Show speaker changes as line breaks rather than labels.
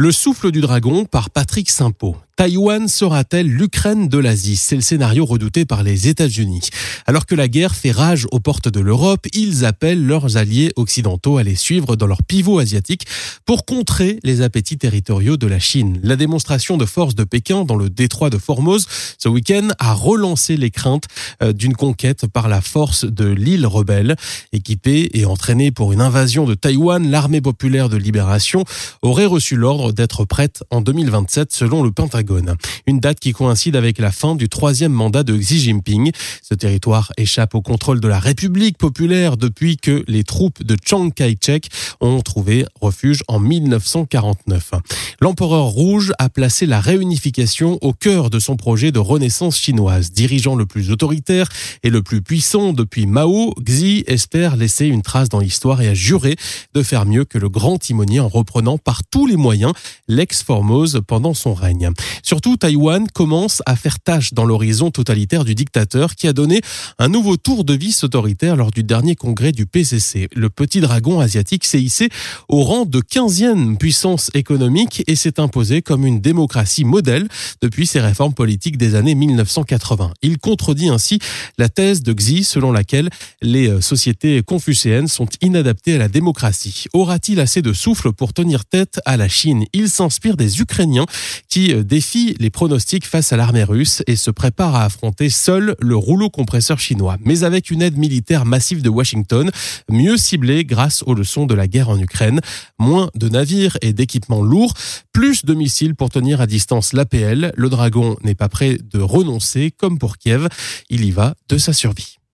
Le souffle du dragon par Patrick Simpo. Taïwan sera-t-elle l'Ukraine de l'Asie? C'est le scénario redouté par les États-Unis. Alors que la guerre fait rage aux portes de l'Europe, ils appellent leurs alliés occidentaux à les suivre dans leur pivot asiatique pour contrer les appétits territoriaux de la Chine. La démonstration de force de Pékin dans le détroit de Formose ce week-end a relancé les craintes euh, d'une conquête par la force de l'île rebelle. Équipée et entraînée pour une invasion de Taïwan, l'armée populaire de libération aurait reçu l'ordre d'être prête en 2027 selon le Pentagone. Une date qui coïncide avec la fin du troisième mandat de Xi Jinping. Ce territoire échappe au contrôle de la République populaire depuis que les troupes de Chiang Kai-shek ont trouvé refuge en 1949. L'empereur rouge a placé la réunification au cœur de son projet de renaissance chinoise. Dirigeant le plus autoritaire et le plus puissant depuis Mao, Xi espère laisser une trace dans l'histoire et a juré de faire mieux que le grand timonier en reprenant par tous les moyens l'ex-Formose pendant son règne. Surtout, Taïwan commence à faire tâche dans l'horizon totalitaire du dictateur qui a donné un nouveau tour de vis autoritaire lors du dernier congrès du PCC. Le petit dragon asiatique s'est hissé au rang de 15e puissance économique et s'est imposé comme une démocratie modèle depuis ses réformes politiques des années 1980. Il contredit ainsi la thèse de Xi selon laquelle les euh, sociétés confucéennes sont inadaptées à la démocratie. Aura-t-il assez de souffle pour tenir tête à la Chine? Il s'inspire des Ukrainiens qui euh, défie les pronostics face à l'armée russe et se prépare à affronter seul le rouleau compresseur chinois, mais avec une aide militaire massive de Washington, mieux ciblée grâce aux leçons de la guerre en Ukraine, moins de navires et d'équipements lourds, plus de missiles pour tenir à distance l'APL. Le Dragon n'est pas prêt de renoncer, comme pour Kiev, il y va de sa survie.